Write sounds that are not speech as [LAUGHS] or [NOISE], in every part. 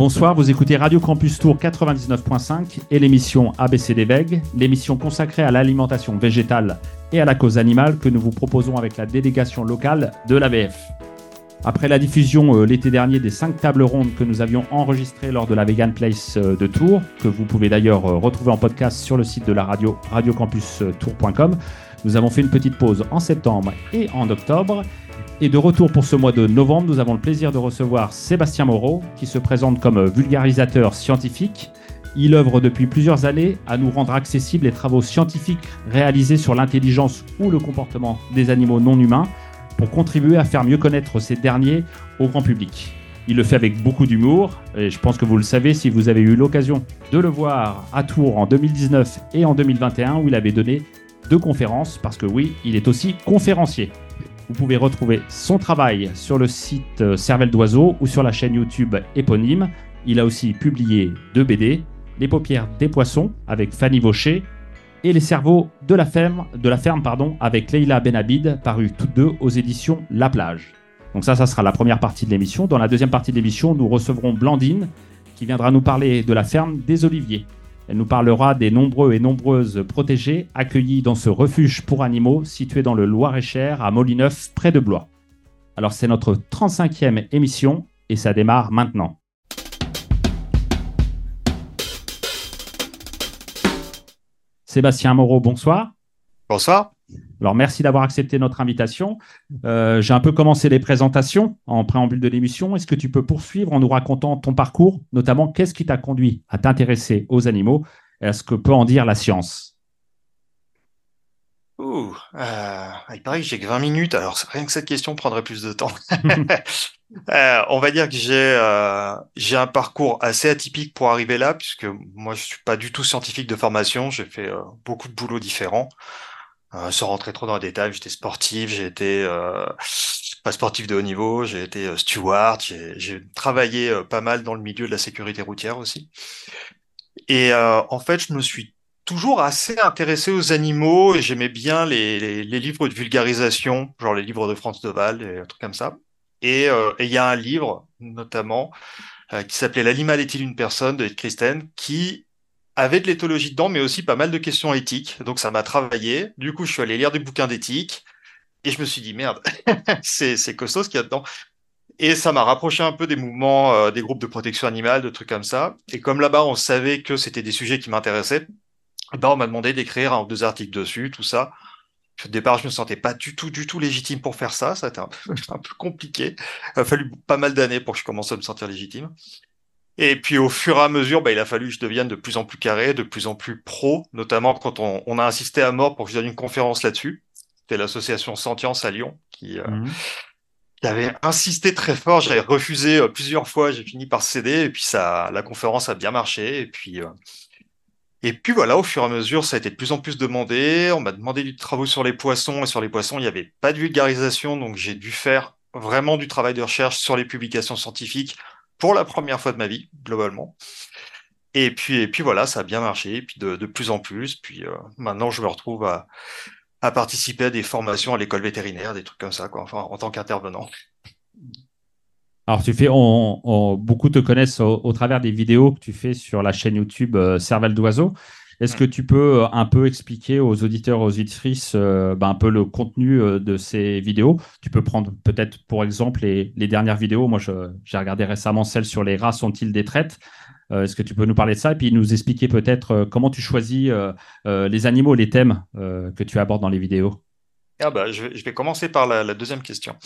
Bonsoir, vous écoutez Radio Campus Tour 99.5 et l'émission ABCD VEG, l'émission consacrée à l'alimentation végétale et à la cause animale que nous vous proposons avec la délégation locale de l'AVF. Après la diffusion euh, l'été dernier des cinq tables rondes que nous avions enregistrées lors de la Vegan Place euh, de Tours, que vous pouvez d'ailleurs euh, retrouver en podcast sur le site de la radio radiocampustour.com, nous avons fait une petite pause en septembre et en octobre et de retour pour ce mois de novembre, nous avons le plaisir de recevoir Sébastien Moreau, qui se présente comme vulgarisateur scientifique. Il œuvre depuis plusieurs années à nous rendre accessibles les travaux scientifiques réalisés sur l'intelligence ou le comportement des animaux non humains pour contribuer à faire mieux connaître ces derniers au grand public. Il le fait avec beaucoup d'humour, et je pense que vous le savez si vous avez eu l'occasion de le voir à Tours en 2019 et en 2021 où il avait donné deux conférences, parce que oui, il est aussi conférencier. Vous pouvez retrouver son travail sur le site euh, Cervelle d'Oiseau ou sur la chaîne YouTube éponyme. Il a aussi publié deux BD, Les paupières des poissons avec Fanny Vaucher et Les cerveaux de la ferme, de la ferme pardon, avec Leila Benabid, paru toutes deux aux éditions La Plage. Donc ça, ça sera la première partie de l'émission. Dans la deuxième partie de l'émission, nous recevrons Blandine qui viendra nous parler de la ferme des Oliviers. Elle nous parlera des nombreux et nombreuses protégés accueillis dans ce refuge pour animaux situé dans le Loir-et-Cher à Molineuf, près de Blois. Alors c'est notre 35e émission et ça démarre maintenant. Sébastien Moreau, bonsoir. Bonsoir. Alors, merci d'avoir accepté notre invitation. Euh, j'ai un peu commencé les présentations en préambule de l'émission. Est-ce que tu peux poursuivre en nous racontant ton parcours, notamment qu'est-ce qui t'a conduit à t'intéresser aux animaux et à ce que peut en dire la science? Ouh, euh, il paraît que j'ai que 20 minutes, alors rien que cette question prendrait plus de temps. [LAUGHS] euh, on va dire que j'ai euh, j'ai un parcours assez atypique pour arriver là, puisque moi je suis pas du tout scientifique de formation, j'ai fait beaucoup de boulots différents. Euh, sans rentrer trop dans les détails, j'étais sportif, j'ai été euh, pas sportif de haut niveau, j'ai été euh, steward, j'ai travaillé pas mal dans le milieu de la sécurité routière aussi. Et en fait, je me suis toujours assez intéressé aux animaux et j'aimais bien les, les, livres de vulgarisation, genre les livres de France Deval et trucs comme ça. Et il y a un livre, notamment, qui s'appelait L'animal est-il une personne de Christen, qui avait de l'éthologie dedans, mais aussi pas mal de questions éthiques. Donc ça m'a travaillé. Du coup, je suis allé lire des bouquins d'éthique et je me suis dit merde, [LAUGHS] c'est costaud ce qu'il y a dedans. Et ça m'a rapproché un peu des mouvements, euh, des groupes de protection animale, de trucs comme ça. Et comme là-bas, on savait que c'était des sujets qui m'intéressaient, ben on m'a demandé d'écrire deux articles dessus, tout ça. Au départ, je me sentais pas du tout, du tout légitime pour faire ça. Ça a été un peu, [LAUGHS] un peu compliqué. Il a fallu pas mal d'années pour que je commence à me sentir légitime. Et puis au fur et à mesure, bah, il a fallu que je devienne de plus en plus carré, de plus en plus pro, notamment quand on, on a insisté à mort pour que je donne une conférence là-dessus. C'était l'association Sentience à Lyon qui, euh, mhm. qui, avait insisté très fort. J'avais refusé euh, plusieurs fois, j'ai fini par céder, et puis ça, la conférence a bien marché. Et puis, euh, et puis voilà, au fur et à mesure, ça a été de plus en plus demandé. On m'a demandé du travail sur les poissons, et sur les poissons, il n'y avait pas de vulgarisation, donc j'ai dû faire vraiment du travail de recherche sur les publications scientifiques pour la première fois de ma vie, globalement. Et puis, et puis voilà, ça a bien marché, et puis de, plus en plus. Puis euh, maintenant, je me retrouve à, participer à des formations à l'école vétérinaire, des trucs comme ça, quoi, enfin, en tant qu'intervenant. Alors, tu fais, beaucoup te connaissent au, au, travers des vidéos que tu fais sur la chaîne YouTube euh, Cervelle d'Oiseau. Est-ce que tu peux euh, un peu expliquer aux auditeurs, aux auditrices, euh, ben, un peu le contenu euh, de ces vidéos? Tu peux prendre peut-être pour exemple les, les dernières vidéos. Moi, j'ai regardé récemment celle sur les rats sont-ils des traites. Est-ce que tu peux nous parler de ça et puis nous expliquer peut-être comment tu choisis les animaux, les thèmes que tu abordes dans les vidéos? Ah bah, je, vais commencer par la, la deuxième question.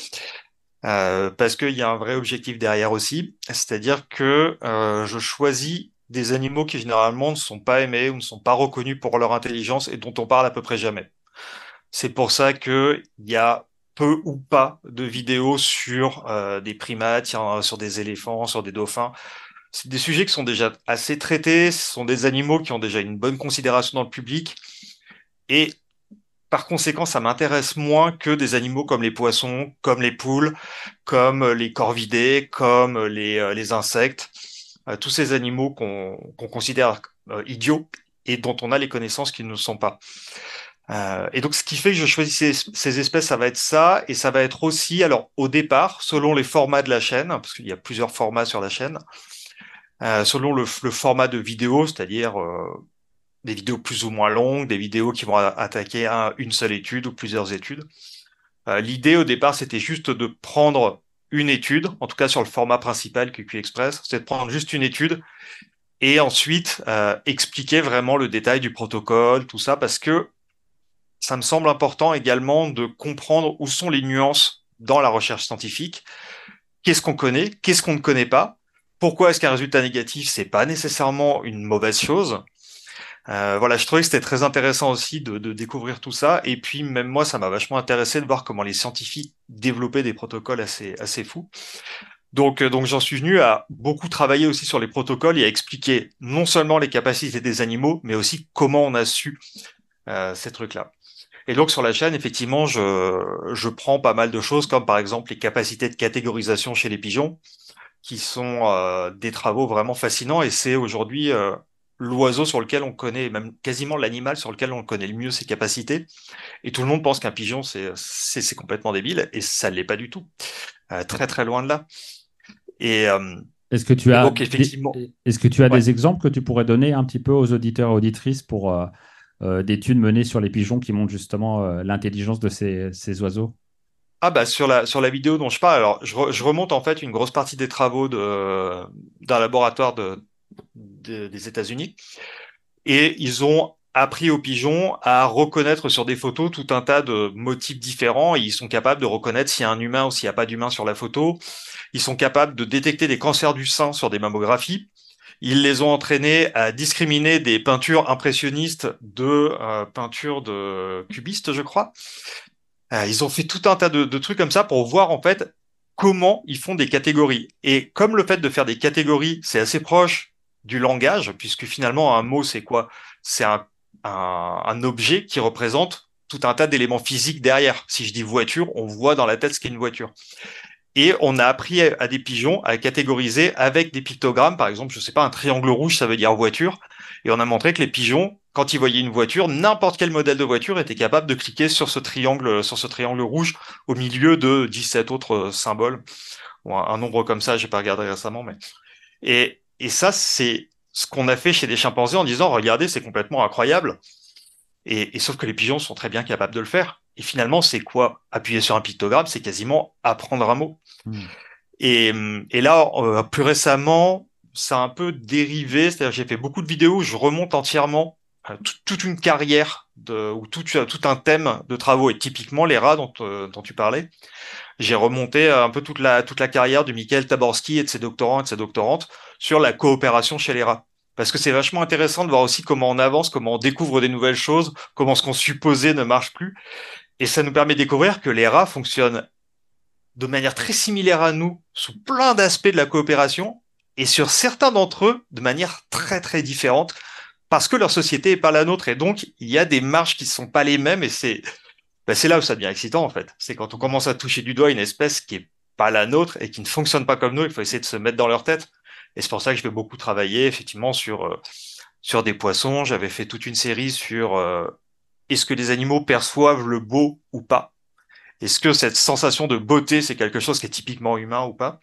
Euh, parce qu'il y a un vrai objectif derrière aussi, c'est-à-dire que euh, je choisis des animaux qui généralement ne sont pas aimés ou ne sont pas reconnus pour leur intelligence et dont on parle à peu près jamais. C'est pour ça qu'il y a peu ou pas de vidéos sur euh, des primates, sur des éléphants, sur des dauphins. C'est des sujets qui sont déjà assez traités, ce sont des animaux qui ont déjà une bonne considération dans le public. Et par conséquent, ça m'intéresse moins que des animaux comme les poissons, comme les poules, comme les corvidés, comme les, euh, les insectes. Euh, tous ces animaux qu'on considère euh, idiots et dont on a les connaissances qui ne sont pas. Euh, et donc, ce qui fait que je choisis ces, espèces, ça va être ça, et ça va être aussi, alors au départ, selon les formats de la chaîne, parce qu'il y a plusieurs formats sur la chaîne, selon le, format de vidéo, c'est-à-dire des vidéos plus ou moins longues, des vidéos qui vont attaquer une seule étude ou plusieurs études. L'idée au départ, c'était juste de prendre une étude, en tout cas sur le format principal QQ Express, c'est de prendre juste une étude et ensuite euh, expliquer vraiment le détail du protocole, tout ça, parce que ça me semble important également de comprendre où sont les nuances dans la recherche scientifique. Qu'est-ce qu'on connaît, qu'est-ce qu'on ne connaît pas, pourquoi est-ce qu'un résultat négatif, c'est pas nécessairement une mauvaise chose? Euh, voilà, je trouvais que c'était très intéressant aussi de, de, découvrir tout ça. Et puis même moi, ça m'a vachement intéressé de voir comment les scientifiques développaient des protocoles assez assez fous. Donc, euh, donc j'en suis venu à beaucoup travailler aussi sur les protocoles et à expliquer non seulement les capacités des animaux, mais aussi comment on a su euh, ces trucs-là. Et donc sur la chaîne, effectivement, je, je prends pas mal de choses, comme par exemple les capacités de catégorisation chez les pigeons, qui sont euh, des travaux vraiment fascinants. Et c'est aujourd'hui l'oiseau sur lequel on connaît, même quasiment l'animal sur lequel on connaît le mieux ses capacités. Et tout le monde pense qu'un pigeon, c'est complètement débile, et ça ne l'est pas du tout. très très loin de là. Et euh, est-ce que tu as, est-ce que tu as des exemples que tu pourrais donner un petit peu aux auditeurs et auditrices pour euh, euh, d'études menées sur les pigeons qui montrent justement l'intelligence de ces, ces, oiseaux? Ah bah sur la sur la vidéo dont je parle, alors je, je remonte en fait une grosse partie des travaux de d'un laboratoire de, des États-Unis et ils ont appris aux pigeons à reconnaître sur des photos tout un tas de motifs différents ils sont capables de reconnaître s'il y a un humain ou s'il n'y a pas d'humain sur la photo. Ils sont capables de détecter des cancers du sein sur des mammographies. Ils les ont entraînés à discriminer des peintures impressionnistes de euh, peintures de cubistes, je crois. Euh, ils ont fait tout un tas de, trucs comme ça pour voir en fait comment ils font des catégories. Et comme le fait de faire des catégories, c'est assez proche du langage, puisque finalement un mot c'est quoi? C'est un, objet qui représente tout un tas d'éléments physiques derrière. Si je dis voiture, on voit dans la tête ce qu'est une voiture. Et on a appris à des pigeons à catégoriser avec des pictogrammes. Par exemple, je sais pas, un triangle rouge, ça veut dire voiture. Et on a montré que les pigeons, quand ils voyaient une voiture, n'importe quel modèle de voiture était capable de cliquer sur ce triangle, sur ce triangle rouge au milieu de 17 autres symboles. Un, nombre comme ça, j'ai pas regardé récemment, mais. Et, et ça, c'est ce qu'on a fait chez des chimpanzés en disant, regardez, c'est complètement incroyable. Et, et sauf que les pigeons sont très bien capables de le faire. Et finalement, c'est quoi? Appuyer sur un pictogramme, c'est quasiment apprendre un mot. Hmm. Et, et, là, euh, plus récemment, ça a un peu dérivé. C'est-à-dire, j'ai fait beaucoup de vidéos où je remonte entièrement euh, toute une carrière de, ou tout, tout un thème de travaux. Et typiquement, les rats dont, euh, dont tu parlais. J'ai remonté un peu toute la, toute la carrière de Michael Taborski et de ses doctorants et de ses doctorantes sur la coopération chez les rats parce que c'est vachement intéressant de voir aussi comment on avance, comment on découvre des nouvelles choses, comment ce qu'on supposait ne marche plus. Et ça nous permet de découvrir que les rats fonctionnent de manière très similaire à nous, sous plein d'aspects de la coopération, et sur certains d'entre eux, de manière très très différente, parce que leur société est pas la nôtre, et donc il y a des marges qui sont pas les mêmes, et c'est ben, c'est là où ça devient excitant en fait. C'est quand on commence à toucher du doigt une espèce qui est pas la nôtre et qui ne fonctionne pas comme nous, il faut essayer de se mettre dans leur tête. Et c'est pour ça que je vais beaucoup travailler effectivement sur euh, sur des poissons. J'avais fait toute une série sur euh, est-ce que les animaux perçoivent le beau ou pas? Est-ce que cette sensation de beauté, c'est quelque chose qui est typiquement humain ou pas?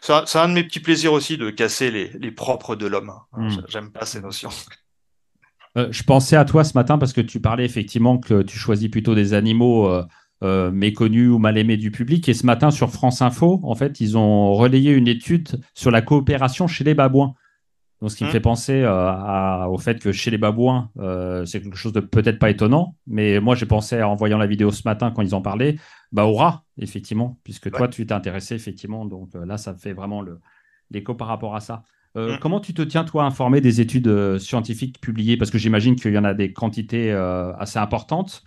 C'est un, de mes petits plaisirs aussi de casser les, propres de l'homme. Hmm. J'aime pas ces notions. [LAUGHS] Euh, je pensais à toi ce matin parce que tu parlais effectivement que tu choisis plutôt des animaux euh, euh, méconnus ou mal aimés du public. Et ce matin sur France Info, en fait, ils ont relayé une étude sur la coopération chez les babouins. Donc, ce qui me mmh. fait penser euh, au fait que chez les babouins, euh, c'est quelque chose de peut-être pas étonnant, mais moi j'ai pensé en voyant la vidéo ce matin quand ils en parlaient, bah, au rat, effectivement, puisque toi tu t'es intéressé, effectivement. Donc euh, là, ça fait vraiment l'écho par rapport à ça. Mmh. Comment tu te tiens, toi, informé des études scientifiques publiées? Parce que j'imagine qu'il y en a des quantités assez importantes.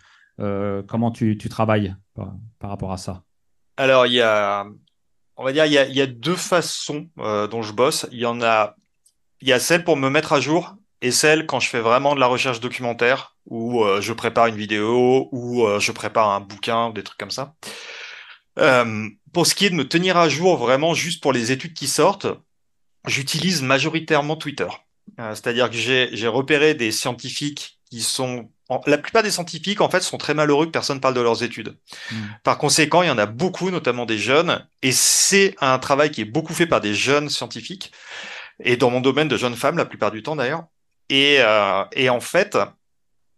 Comment tu, travailles par, rapport à ça? Alors, il y a, on va dire, il y a, deux façons dont je bosse. Il y en a il y a celle pour me mettre à jour et celle quand je fais vraiment de la recherche documentaire ou euh, je prépare une vidéo ou euh, je prépare un bouquin ou des trucs comme ça. Euh, pour ce qui est de me tenir à jour vraiment juste pour les études qui sortent, j'utilise majoritairement Twitter. C'est-à-dire que j'ai repéré des scientifiques qui sont... La plupart des scientifiques, en fait, sont très malheureux que personne parle de leurs études. Hmm. Par conséquent, il y en a beaucoup, notamment des jeunes, et c'est un travail qui est beaucoup fait par des jeunes scientifiques. et dans mon domaine de jeunes femmes la plupart du temps d'ailleurs. Et, euh, et en fait,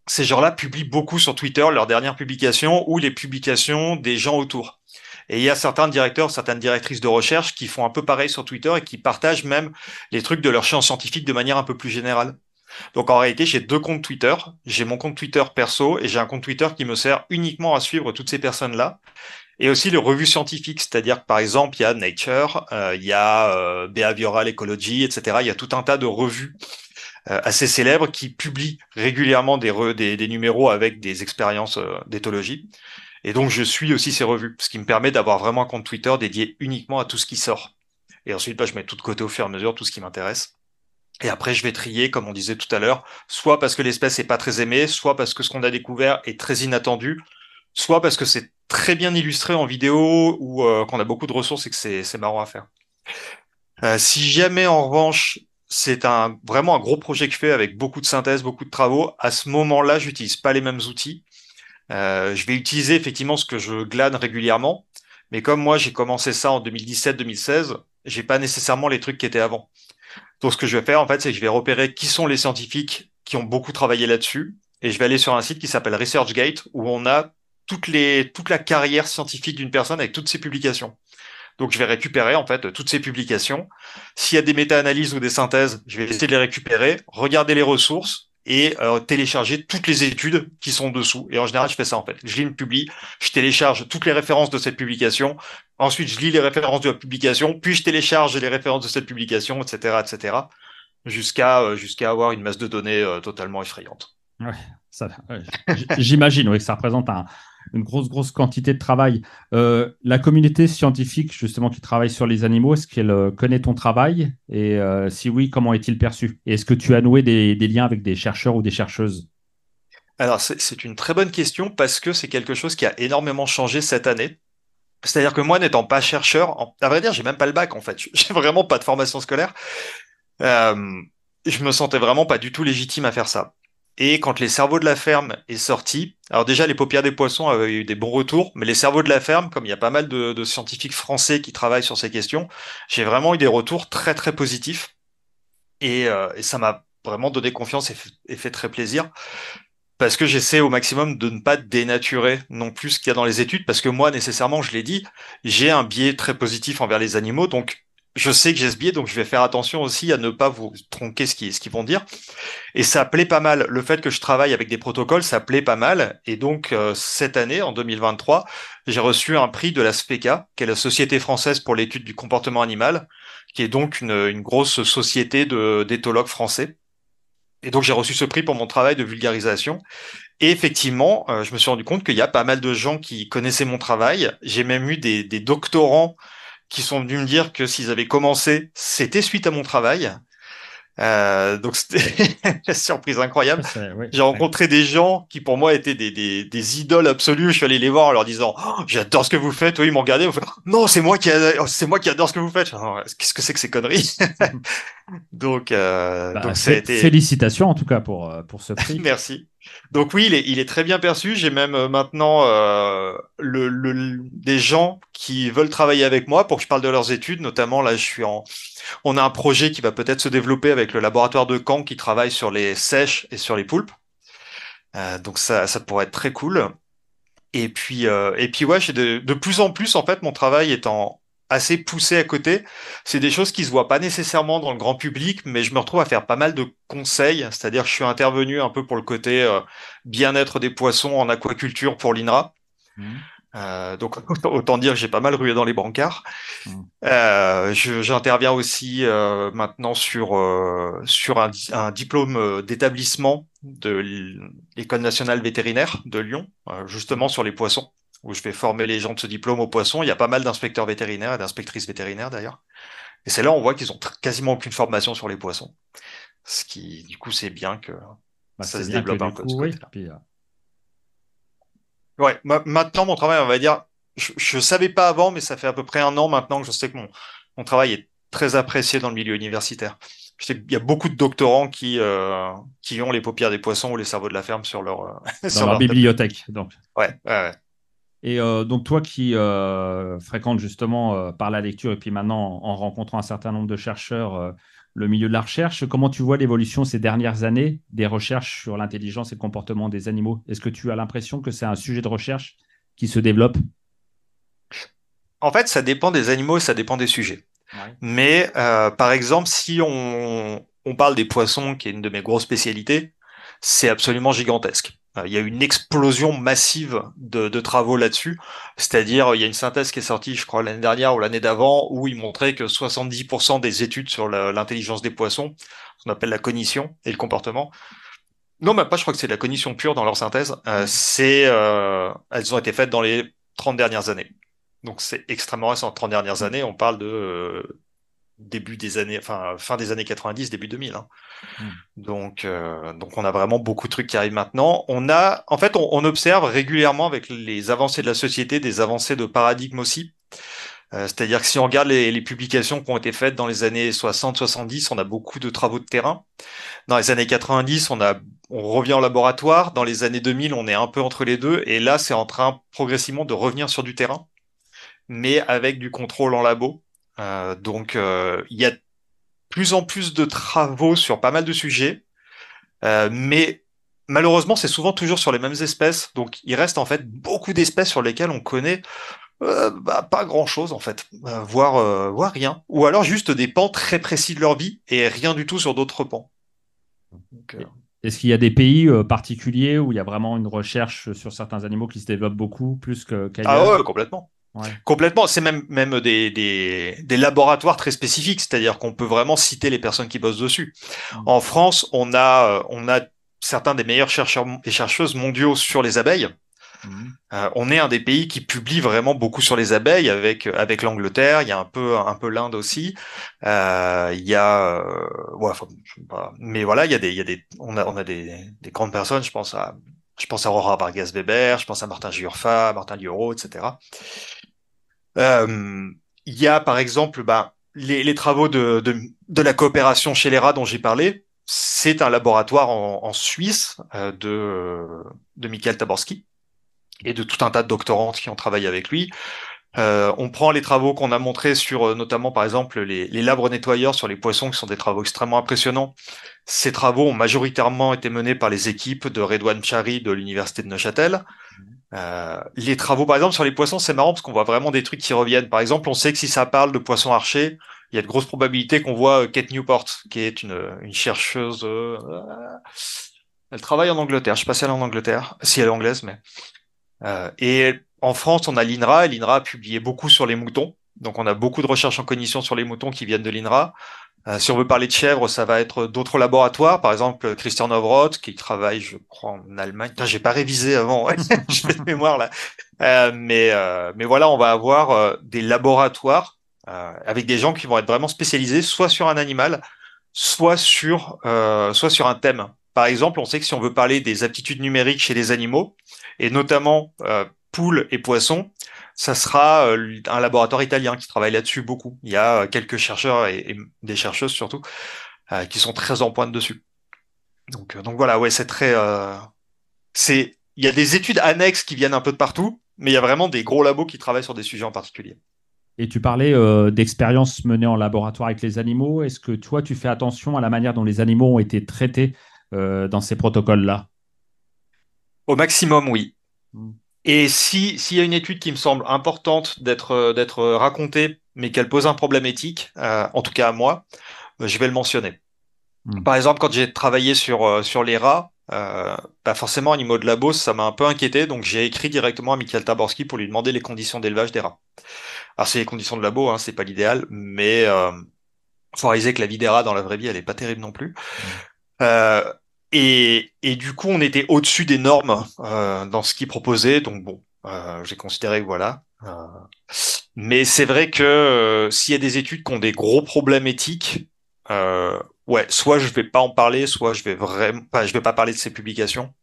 ces gens-là publient beaucoup sur Twitter leurs dernières publications ou les publications des gens autour. Et il y a certains directeurs, certaines directrices de recherche qui font un peu pareil sur Twitter et qui partagent même les trucs de leur champ scientifique de manière un peu plus générale. Donc en réalité, j'ai deux comptes Twitter. J'ai mon compte Twitter perso et j'ai un compte Twitter qui me sert uniquement à suivre toutes ces personnes-là. Et aussi les revues scientifiques, c'est-à-dire que par exemple, il y a Nature, euh, il y a euh, Behavioral Ecology, etc. Il y a tout un tas de revues euh, assez célèbres qui publient régulièrement des, numéros avec des expériences d'éthologie. Et donc, je suis aussi ces revues, ce qui me permet d'avoir vraiment un compte Twitter dédié uniquement à tout ce qui sort. Et ensuite, bah, je mets tout de côté au fur et à mesure tout ce qui m'intéresse. Et après, je vais trier, comme on disait tout à l'heure, soit parce que l'espèce n'est pas très aimée, soit parce que ce qu'on a découvert est très inattendu, soit parce que c'est très bien illustré en vidéo ou euh, qu'on a beaucoup de ressources et que c'est marrant à faire. Euh, si jamais, en revanche, c'est un, vraiment un gros projet que je fais avec beaucoup de synthèse, beaucoup de travaux, à ce moment-là, j'utilise pas les mêmes outils. Euh, je vais utiliser effectivement ce que je glane régulièrement, mais comme moi, j'ai commencé ça en 2017-2016, j'ai pas nécessairement les trucs qui étaient avant. Donc, ce que je vais faire, en fait, c'est que je vais repérer qui sont les scientifiques qui ont beaucoup travaillé là-dessus. Et je vais aller sur un site qui s'appelle ResearchGate, où on a toute la carrière scientifique d'une personne avec toutes ses publications. Donc, je vais récupérer, en fait, toutes ces publications. S'il y a des méta-analyses ou des synthèses, je vais essayer de les récupérer, regarder les ressources, et euh, télécharger toutes les études qui sont dessous. Et en général, je fais ça en fait. Je lis une publie, je télécharge toutes les références de cette publication. Ensuite, je lis les références de la publication, puis je télécharge les références de cette publication, etc., etc., jusqu'à euh, jusqu'à avoir une masse de données euh, totalement effrayante. Ouais, ça, j'imagine oui, que ça représente un, une grosse, grosse quantité de travail. Euh, la communauté scientifique, justement, qui travaille sur les animaux, est-ce qu'elle euh, connaît ton travail? Et euh, si oui, comment est-il perçu? Est-ce que tu as noué des, liens avec des chercheurs ou des chercheuses? Alors, c'est une très bonne question parce que c'est quelque chose qui a énormément changé cette année. C'est-à-dire que moi, n'étant pas chercheur, à vrai dire, j'ai même pas le bac en fait. [LAUGHS] J'ai vraiment pas de formation scolaire. je me sentais vraiment pas du tout légitime à faire ça. Et quand les cerveaux de la ferme est sorti, alors déjà les paupières des poissons avaient eu des bons retours, mais les cerveaux de la ferme, comme il y a pas mal de, scientifiques français qui travaillent sur ces questions, j'ai vraiment eu des retours très très positifs. Et, euh, ça m'a vraiment donné confiance et, fait très plaisir. Parce que j'essaie au maximum de ne pas dénaturer non plus ce qu'il y a dans les études, parce que moi, nécessairement, je l'ai dit, j'ai un biais très positif envers les animaux, donc je sais que j'ai ce biais, donc je vais faire attention aussi à ne pas vous tronquer ce qu'ils ce vont dire. Et ça plaît pas mal. Le fait que je travaille avec des protocoles, ça plaît pas mal. Et donc, euh, cette année, en 2023, j'ai reçu un prix de la SPECA, qui est la Société française pour l'étude du comportement animal, qui est donc une, grosse société d'éthologues français. Et donc, j'ai reçu ce prix pour mon travail de vulgarisation. Et effectivement, euh, je me suis rendu compte qu'il y a pas mal de gens qui connaissaient mon travail. J'ai même eu des doctorants qui sont venus me dire que s'ils avaient commencé, c'était suite à mon travail. Euh, donc c'était [LAUGHS] une surprise incroyable. J'ai rencontré des gens qui pour moi étaient des, des, des, idoles absolues. Je suis allé les voir en leur disant oh, j'adore ce que vous faites. Oui, ils m'ont regardé. non, c'est moi qui c'est moi qui adore ce que vous faites. Qu'est-ce que c'est que ces conneries? [LAUGHS] [LAUGHS] Donc, euh, bah, donc ça a été... félicitations en tout cas pour euh, pour ce prix. Merci. Donc oui, il est, très bien perçu. J'ai même euh, maintenant euh, des gens qui veulent travailler avec moi pour que je parle de leurs études. Notamment là, je suis en, on a un projet qui va peut-être se développer avec le laboratoire de Caen qui travaille sur les sèches et sur les poulpes. Euh, donc ça, pourrait être très cool. Et puis, et puis ouais, de, de plus en plus en fait, mon travail est en assez poussé à côté. C'est des choses qui se voient pas nécessairement dans le grand public, mais je me retrouve à faire pas mal de conseils. C'est-à-dire que je suis intervenu un peu pour le côté euh, bien-être des poissons en aquaculture pour l'INRA. Mmh. Euh, donc autant dire que j'ai pas mal rué dans les brancards. Mmh. Euh, J'interviens aussi euh, maintenant sur sur un, un diplôme d'établissement de l'école nationale vétérinaire de Lyon, justement sur les poissons où je vais former les gens de ce diplôme aux poissons. Il y a pas mal d'inspecteurs vétérinaires et d'inspectrices vétérinaires d'ailleurs. Et c'est là on voit qu'ils ont quasiment aucune formation sur les poissons. Ce qui, du coup, c'est bien que bah, ça se développe un peu. oui, euh, Ouais, maintenant mon travail, on va dire, je, ne savais pas avant, mais ça fait à peu près un an maintenant que je sais que mon, mon travail est très apprécié dans le milieu universitaire. Il y a beaucoup de doctorants qui, euh, qui ont les paupières des poissons ou les cerveaux de la ferme sur leur, euh, [LAUGHS] sur leur bibliothèque. Donc. Ouais, ouais, ouais. Et euh, donc toi qui euh, fréquentes justement euh, par la lecture et puis maintenant en rencontrant un certain nombre de chercheurs le milieu de la recherche. Comment tu vois l'évolution ces dernières années des recherches sur l'intelligence et le comportement des animaux? Est-ce que tu as l'impression que c'est un sujet de recherche qui se développe? En fait, ça dépend des animaux et ça dépend des sujets. Mais par exemple, si on, on parle des poissons, qui est une de mes grosses spécialités, c'est absolument gigantesque. Euh, il y a une explosion massive de, de travaux là-dessus. C'est-à-dire, il y a une synthèse qui est sortie, je crois, l'année dernière ou l'année d'avant, où il montrait que 70% des études sur l'intelligence des poissons, ce qu'on appelle la cognition et le comportement, non, même pas, je crois que c'est la cognition pure dans leur synthèse, euh, c'est, euh, elles ont été faites dans les 30 dernières années. Donc c'est extrêmement récent. 30 dernières années, on parle de euh, début des années, enfin fin des années 90, début 2000. Hein. Hmm. Donc, euh, donc on a vraiment beaucoup de trucs qui arrivent maintenant. On a, en fait, on, observe régulièrement avec les avancées de la société des avancées de paradigme aussi. Euh, c'est-à-dire que si on regarde les, les, publications qui ont été faites dans les années 60-70, on a beaucoup de travaux de terrain. Dans les années 90, on a, on revient au laboratoire. Dans les années 2000, on est un peu entre les deux. Et là, c'est en train progressivement de revenir sur du terrain, mais avec du contrôle en labo. Euh, donc, euh, il y a plus en plus de travaux sur pas mal de sujets, euh, mais malheureusement, c'est souvent toujours sur les mêmes espèces. Donc, il reste en fait beaucoup d'espèces sur lesquelles on connaît bah, pas grand chose en fait, voire, voire rien, ou alors juste des pans très précis de leur vie et rien du tout sur d'autres pans. Est-ce qu'il y a des pays particuliers où il y a vraiment une recherche sur certains animaux qui se développent beaucoup plus qu'ailleurs? Ah ouais, complètement. Complètement. C'est même, même des, des, des, laboratoires très spécifiques, c'est-à-dire qu'on peut vraiment citer les personnes qui bossent dessus. Mmh. En France, on a, euh, on a certains des meilleurs chercheurs et chercheuses mondiaux sur les abeilles. Mmh. Euh, on est un des pays qui publie vraiment beaucoup sur les abeilles avec avec l'Angleterre. Il y a un peu un peu l'Inde aussi. Euh, il y a euh, ouais, enfin, mais voilà, il y a des il y a des on a on a des, des grandes personnes. Je pense à je pense à Aurora Vargas Weber, je pense à Martin Giurfa, Martin Lioro, etc. Euh, il y a par exemple bah, les, les, travaux de, de, de, la coopération chez les rats dont j'ai parlé. C'est un laboratoire en, en Suisse euh, de, de Michael Taborski et de tout un tas de doctorantes qui ont travaillé avec lui. Euh, on prend les travaux qu'on a montrés sur euh, notamment par exemple les, les, labres nettoyeurs sur les poissons qui sont des travaux extrêmement impressionnants. Ces travaux ont majoritairement été menés par les équipes de Redouane Chari de l'université de Neuchâtel. Euh, les travaux, par exemple, sur les poissons, c'est marrant parce qu'on voit vraiment des trucs qui reviennent. Par exemple, on sait que si ça parle de poissons archers, il y a de grosses probabilités qu'on voit euh, Kate Newport, qui est une, une chercheuse. Euh, elle travaille en Angleterre. Je sais pas si elle est en Angleterre, si elle est anglaise, mais. Euh, et en France, on a l'INRA. L'INRA a publié beaucoup sur les moutons. Donc, on a beaucoup de recherches en cognition sur les moutons qui viennent de l'INRA. Euh, si on veut parler de chèvres, ça va être d'autres laboratoires, par exemple Christian Novroth qui travaille, je crois, en Allemagne. J'ai pas révisé avant, [LAUGHS] je fais de mémoire là. Euh, mais euh, mais voilà, on va avoir des laboratoires avec des gens qui vont être vraiment spécialisés, soit sur un animal, soit sur soit sur un thème. Par exemple, on sait que si on veut parler des aptitudes numériques chez les animaux, et notamment poules et poissons, ça sera euh, un laboratoire italien qui travaille là-dessus beaucoup. Il y a euh, quelques chercheurs et, des chercheuses surtout euh, qui sont très en pointe dessus. Donc, donc voilà, ouais, c'est très, c'est, il y a des études annexes qui viennent un peu de partout, mais il y a vraiment des gros labos qui travaillent sur des sujets en particulier. Et tu parlais d'expériences menées en laboratoire avec les animaux. Est-ce que toi, tu fais attention à la manière dont les animaux ont été traités dans ces protocoles-là? Au maximum, oui. Hmm. Et si s'il y a une étude qui me semble importante d'être euh, d'être racontée, mais qu'elle pose un problème éthique, euh, en tout cas à moi, euh, je vais le mentionner. Hmm. Par exemple, quand j'ai travaillé sur sur les rats, euh, bah forcément, Animaux de Labo, ça m'a un peu inquiété, donc j'ai écrit directement à Michael Taborski pour lui demander les conditions d'élevage des rats. Alors c'est les conditions de labo, hein, c'est pas l'idéal, mais euh, faut réaliser que la vie des rats dans la vraie vie, elle est pas terrible non plus. Hmm. Euh, et, et, du coup, on était au-dessus des normes euh, dans ce qu'il proposait. Donc bon, euh, j'ai considéré que voilà. Euh, mais c'est vrai que euh, s'il y a des études qui ont des gros problèmes éthiques, euh, ouais, soit je vais pas en parler, soit je vais vraiment, pas, je vais pas parler de ces publications,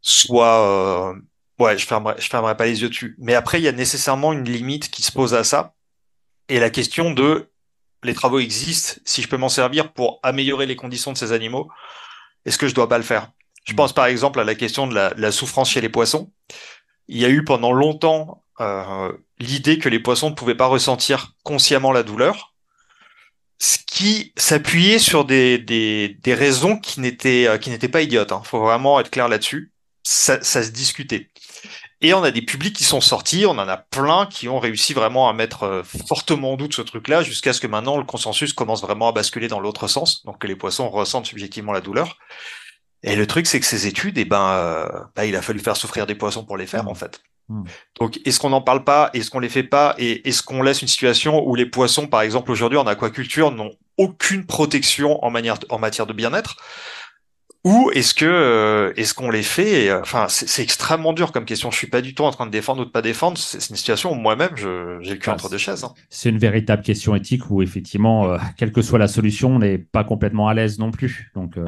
soit ouais, je fermerai, je fermerai pas les yeux dessus. Mais après, il y a nécessairement une limite qui se pose à ça. Et la question de les travaux existent, si je peux m'en servir pour améliorer les conditions de ces animaux, est-ce que je dois pas le faire? Je pense par exemple à la question de la, souffrance chez les poissons. Il y a eu pendant longtemps euh, l'idée que les poissons ne pouvaient pas ressentir consciemment la douleur. ce qui s'appuyait sur des, raisons qui n'étaient qui n'étaient pas idiotes. Hein. Faut vraiment être clair là-dessus. Ça se discutait. Et on a des publics qui sont sortis, on en a plein qui ont réussi vraiment à mettre euh, fortement en doute ce truc-là, jusqu'à ce que maintenant le consensus commence vraiment à basculer dans l'autre sens, donc que les poissons ressentent subjectivement la douleur. Et le truc, c'est que ces études, eh ben, euh, bah, il a fallu faire souffrir des poissons pour les faire, mmh. en fait. Mmh. Donc, est-ce qu'on n'en parle pas? Est-ce qu'on les fait pas? Et est-ce qu'on laisse une situation où les poissons, par exemple, aujourd'hui en aquaculture, n'ont aucune protection en, manière, en matière de bien-être? Ou est-ce que euh, est-ce qu'on les fait Enfin, c'est extrêmement dur comme question. Je suis pas du tout en train de défendre ou de pas défendre. C'est une situation où moi-même j'ai le cul entre deux chaises. Hein. C'est une véritable question éthique où effectivement, euh, quelle que soit la solution, on n'est pas complètement à l'aise non plus. Donc, euh,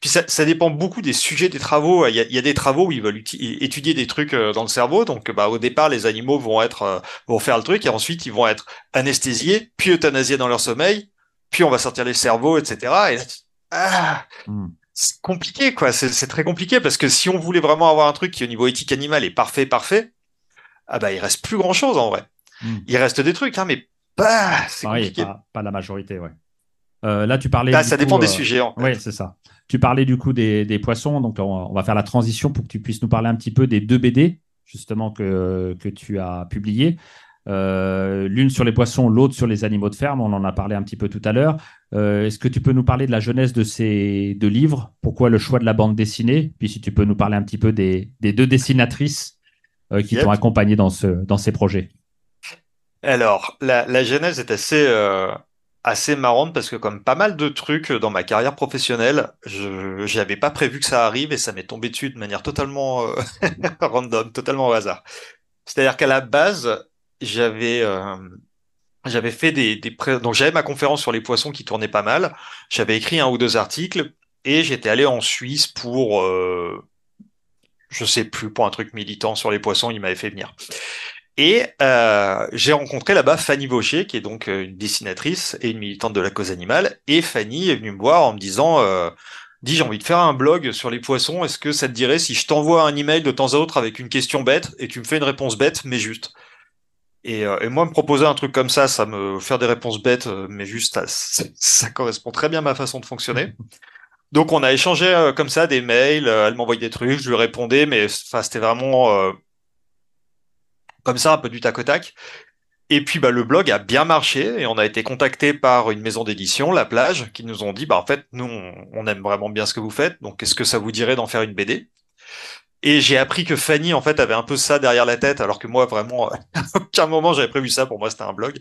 puis ça, ça, dépend beaucoup des sujets des travaux. Il y a, il y a des travaux où ils veulent étudier des trucs dans le cerveau. Donc, bah, au départ, les animaux vont être vont faire le truc et ensuite ils vont être anesthésiés, puis euthanasiés dans leur sommeil, puis on va sortir les cerveaux, etc. Et là, ah, hmm c'est compliqué, quoi. C'est très compliqué parce que si on voulait vraiment avoir un truc qui, au niveau éthique animal, est parfait, parfait, ah bah, il reste plus grand chose en vrai. Hmm. Il reste des trucs, hein, mais bah, c'est compliqué. Pas, la majorité, ouais. Euh, là, tu parlais. Là, ça dépend des euh, sujets. En Oui, c'est ça. Tu parlais du coup des, poissons, donc on, va faire la transition pour que tu puisses nous parler un petit peu des deux BD justement que, que tu as publiés. Euh, l'une sur les poissons, l'autre sur les animaux de ferme. On en a parlé un petit peu tout à l'heure. Euh, est-ce que tu peux nous parler de la jeunesse de ces deux livres? Pourquoi le choix de la bande dessinée? Puis si tu peux nous parler un petit peu des, deux dessinatrices euh, qui t'ont accompagné dans, ce, dans ces projets. Alors, la, la genèse est assez, assez marrante parce que comme pas mal de trucs dans ma carrière professionnelle, je n'avais pas prévu que ça arrive et ça m'est tombé dessus de manière totalement [LAUGHS] random, totalement au hasard. C'est-à-dire qu'à la base, j'avais euh, j'avais fait des, donc j'avais ma conférence sur les poissons qui tournait pas mal. J'avais écrit un ou deux articles et j'étais allé en Suisse pour euh, je sais plus pour un truc militant sur les poissons. Il m'avait fait venir. Et euh, j'ai rencontré là-bas Fanny Vaucher, qui est donc une dessinatrice et une militante de la cause animale. Et Fanny est venue me voir en me disant Dis, j'ai envie de faire un blog sur les poissons. Est-ce que ça te dirait si je t'envoie un email de temps à autre avec une question bête et tu me fais une réponse bête, mais juste? Euh, et, moi, me proposer un truc comme ça, ça me faire des réponses bêtes, euh, mais juste, ça, correspond très bien à ma façon de fonctionner. [LAUGHS] Donc, on a échangé euh, comme ça des mails. elle m'envoyait des trucs, je lui répondais, mais c'était vraiment comme ça, un peu du tac au tac. Et puis, bah, le blog a bien marché et on a été contacté par une maison d'édition, La Plage, qui nous ont dit, bah, en fait, nous, on aime vraiment bien ce que vous faites. Donc, est-ce que ça vous dirait d'en faire une BD et j'ai appris que Fanny, en fait, avait un peu ça derrière la tête, alors que moi, vraiment, [LAUGHS] à aucun moment, j'avais prévu ça. Pour moi, c'était un blog.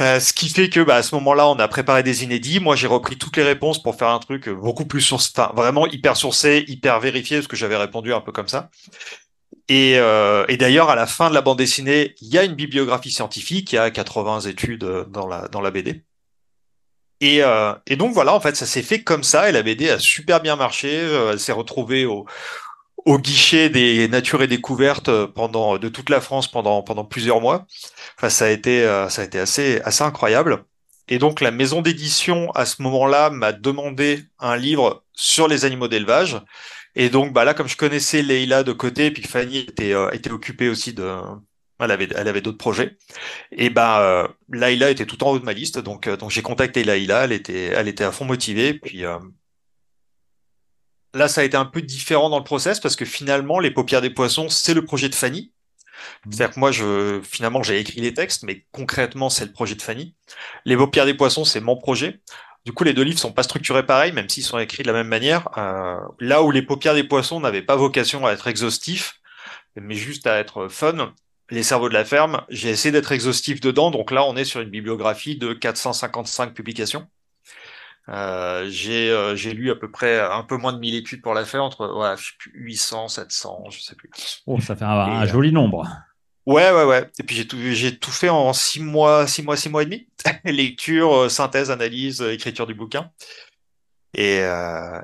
Euh, ce qui fait que, bah, à ce moment-là, on a préparé des inédits. Moi, j'ai repris toutes les réponses pour faire un truc beaucoup plus sourcé, enfin, vraiment hyper sourcé, hyper vérifié, parce que j'avais répondu un peu comme ça. Et, euh, d'ailleurs, à la fin de la bande dessinée, il y a une bibliographie scientifique, il y a 80 études euh, dans la, dans la BD. Et, euh, et donc voilà, en fait, ça s'est fait comme ça, et la BD a super bien marché. elle s'est retrouvée au, au guichet des Nature et Découvertes euh, pendant de toute la France pendant pendant plusieurs mois. Enfin, ça a été euh, ça a été assez assez incroyable. Et donc la maison d'édition à ce moment-là m'a demandé un livre sur les animaux d'élevage. Et donc bah là comme je connaissais Leïla de côté, puis que Fanny était euh, était occupée aussi de elle avait, elle avait d'autres projets. Et bah, euh, Laïla était tout en haut de ma liste, donc, donc j'ai contacté Laïla, elle était, elle était à fond motivée. Puis, Là, ça a été un peu différent dans le process parce que finalement, les paupières des poissons, c'est le projet de Fanny. Mmh. C'est-à-dire que moi, je, finalement, j'ai écrit les textes, mais concrètement, c'est le projet de Fanny. Les paupières des poissons, c'est mon projet. Du coup, les deux livres sont pas structurés pareil, même s'ils sont écrits de la même manière. Euh, là où les paupières des poissons n'avaient pas vocation à être exhaustifs, mais juste à être fun, les cerveaux de la ferme, j'ai essayé d'être exhaustif dedans. Donc là, on est sur une bibliographie de 455 publications. Euh, j'ai euh, j'ai lu à peu près un peu moins de 1000 études pour la faire, entre ouais, je sais plus, 800, 700, je sais plus. Oh, ça fait un, euh, joli nombre. Ouais, ouais, ouais. Et puis j'ai tout, j'ai tout fait en 6 mois, 6 mois, 6 mois et demi. [LAUGHS] Lecture, synthèse, analyse, écriture du bouquin. Et,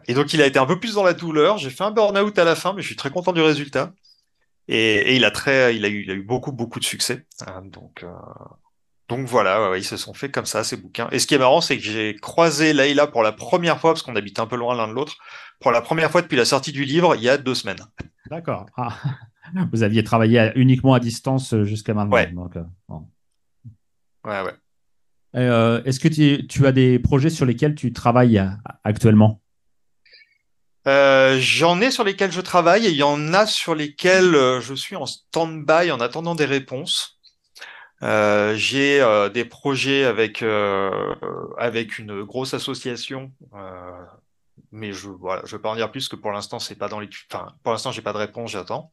et donc il a été un peu plus dans la douleur. J'ai fait un burn-out à la fin, mais je suis très content du résultat. Et, et il a très, il a eu, il a eu beaucoup, beaucoup de succès. donc, donc voilà, ils se sont fait comme ça, ces bouquins. Et ce qui est marrant, c'est que j'ai croisé Leïla pour la première fois, parce qu'on habite un peu loin l'un de l'autre, pour la première fois depuis la sortie du livre, il y a deux semaines. D'accord. Ah. [LAUGHS] Vous aviez travaillé uniquement à distance euh, jusqu'à maintenant. Ouais. Donc, euh, ouais, ouais. Euh, est-ce que tu, tu as des projets sur lesquels tu travailles actuellement? Euh, j'en ai sur lesquels je travaille et il y en a sur lesquels je suis en stand-by en attendant des réponses. Euh, j'ai euh, des projets avec euh, avec une grosse association, euh, mais je voilà, je vais pas en dire plus que pour l'instant c'est pas dans les, enfin pour l'instant j'ai pas de réponse, j'attends.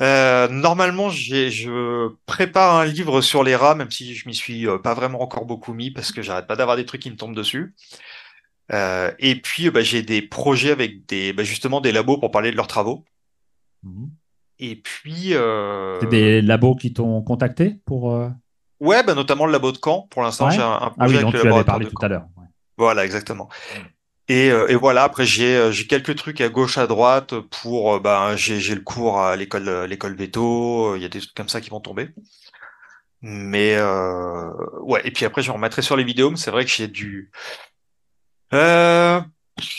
Euh, normalement je prépare un livre sur les rats, même si je m'y suis pas vraiment encore beaucoup mis parce que j'arrête pas d'avoir des trucs qui me tombent dessus. Et puis bah, j'ai des projets avec des bah, justement des labos pour parler de leurs travaux. Mhm. Et puis euh, C'est des labos qui t'ont contacté pour. euh, ouais, bah, notamment le labo de Caen. Pour l'instant Ouais. j'ai un, un Ah projet oui, avec le tu avais parlé tout à l'heure. ouais. Voilà, exactement. Et, euh, et voilà, après j'ai euh, j'ai quelques trucs à gauche, à droite pour euh, bah j'ai j'ai le cours à l'école l'école veto, il y a des trucs comme ça qui vont tomber. Mais euh, ouais, et puis après je me remettrai sur les vidéos, mais c'est vrai que j'ai du euh,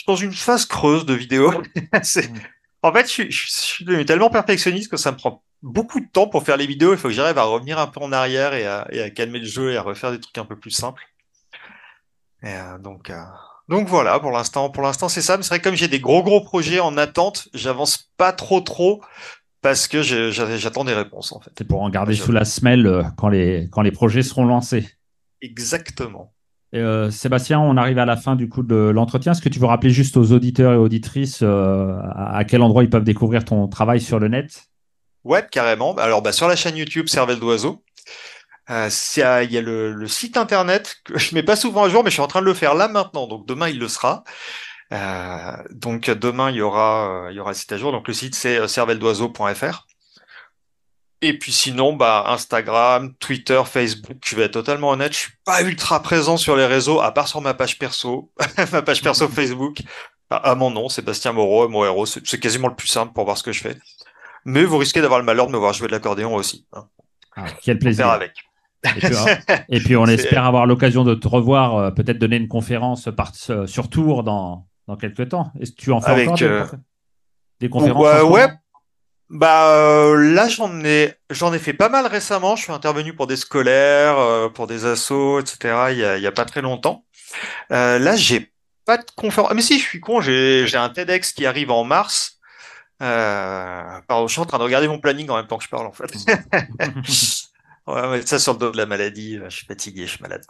dans une phase creuse de vidéos. [LAUGHS] C'est Mm. En fait je, suis- je suis devenu tellement perfectionniste que ça me prend beaucoup de temps pour faire les vidéos, il faut que j'arrive à revenir un peu en arrière et à, et à calmer le jeu et à refaire des trucs un peu plus simples. Et, euh, donc, euh, donc voilà, pour l'instant, pour l'instant c'est ça. Mais c'est vrai que comme j'ai des gros gros projets en attente, j'avance pas trop trop parce que j'attends des réponses en fait. C'est pour en garder sous la semelle euh, quand les, quand les projets seront lancés. Exactement. Euh, Sébastien, on arrive à la fin du coup de l'entretien. Est-ce que tu veux rappeler juste aux auditeurs et auditrices euh, à, quel endroit ils peuvent découvrir ton travail sur le net? Ouais, carrément. Alors bah, sur la chaîne YouTube Cervelle d'oiseau, euh, il y a le, site internet que je mets pas souvent à jour, mais je suis en train de le faire là maintenant. Donc demain il le sera. Donc demain il y aura il y un site à jour. Donc le site c'est cervelledoiseau.fr. Et puis sinon, bah, Instagram, Twitter, Facebook, je vais être totalement honnête, je suis pas ultra présent sur les réseaux, à part sur ma page perso, [LAUGHS] ma page perso Facebook, à, à mon nom, Sébastien Moreau, mon héros, c'est quasiment le plus simple pour voir ce que je fais. Mais vous risquez d'avoir le malheur de me voir jouer de l'accordéon aussi. Hein. Ah, Quel faire plaisir. avec. Et puis, euh, et puis, on [LAUGHS] espère avoir l'occasion de te revoir, euh, peut-être donner une conférence par, euh, sur Tours dans, dans quelques temps. Est-ce que tu en fais Avec, encore des, euh, des conférences Ouais, en ce ouais. moment Bah euh, là j'en ai j'en ai fait pas mal récemment. Je suis intervenu pour des scolaires, euh, pour des assos, etc. Il y a, il y a pas très longtemps. Euh, là j'ai pas de conférence. Ah, mais si je suis con, j'ai j'ai un TEDx qui arrive en mars. Euh, pardon, je suis en train de regarder mon planning en même temps que je parle en fait. [LAUGHS] Ouais, ouais, ça sur le dos de la maladie. euh, Je suis fatigué, je suis malade.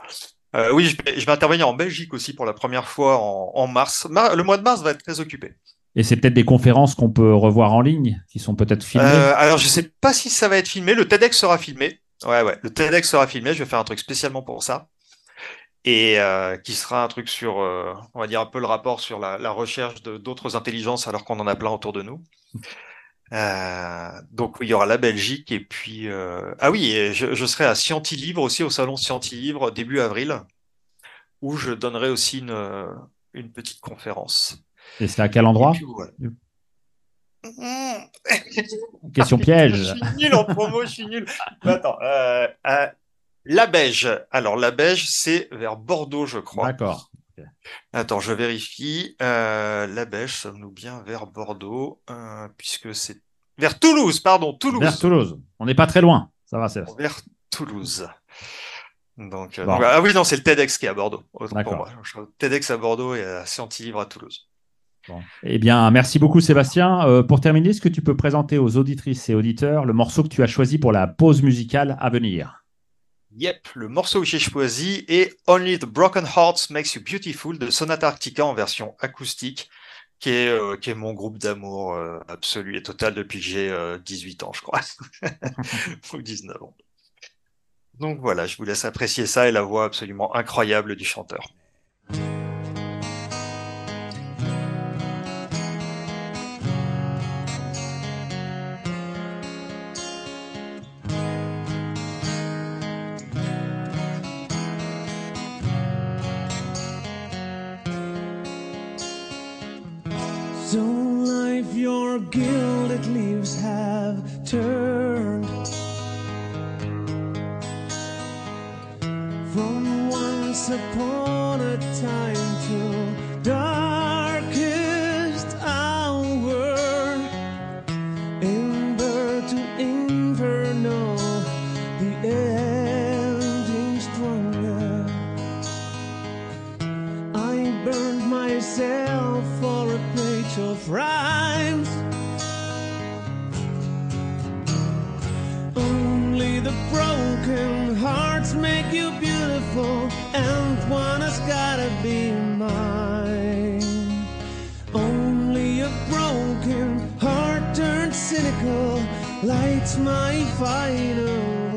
Euh, oui, je vais, je vais intervenir en Belgique aussi pour la première fois en, en mars. Mar- le mois de mars va être très occupé. Et c'est peut-être des conférences qu'on peut revoir en ligne, qui sont peut-être filmées. Euh, alors, je sais pas si ça va être filmé. Le TEDx sera filmé. Ouais, ouais. Le TEDx sera filmé. Je vais faire un truc spécialement pour ça. Et euh, qui sera un truc sur, euh, on va dire un peu le rapport sur la, recherche d'autres intelligences alors qu'on en a plein autour de nous. Donc il y aura la Belgique et puis ah oui, je, serai à Scientilivre aussi au salon Scientilivre début avril où je donnerai aussi une une petite conférence. Et c'est à quel endroit puis voilà. Question Je piège. suis nul en promo, je suis nul. Mais Attends, euh, euh, la Beige. Alors la Beige, c'est vers Bordeaux, je crois. D'accord. Attends, je vérifie. Euh, la Beige, sommes-nous bien vers Bordeaux, euh, puisque c'est vers Toulouse, pardon, Toulouse. Vers Toulouse. On n'est pas très loin. Ça va, c'est Vers Toulouse. Donc, Bon. donc, ah oui, non, c'est le TEDx qui est à Bordeaux. Pour moi. Je TEDx à Bordeaux et à Scientilivre à Toulouse. Bon. Eh bien, merci beaucoup, Sébastien. Euh, pour terminer, est-ce que tu peux présenter aux auditrices et auditeurs le morceau que tu as choisi pour la pause musicale à venir? Yep, le morceau que j'ai choisi est Only the Broken Hearts Makes You Beautiful de Sonata Arctica en version acoustique, qui est, euh, qui est mon groupe d'amour euh, absolu et total depuis que j'ai euh, 18 ans, je crois, [LAUGHS] ou 19 ans. Donc voilà, je vous laisse apprécier ça et la voix absolument incroyable du chanteur. Lights my final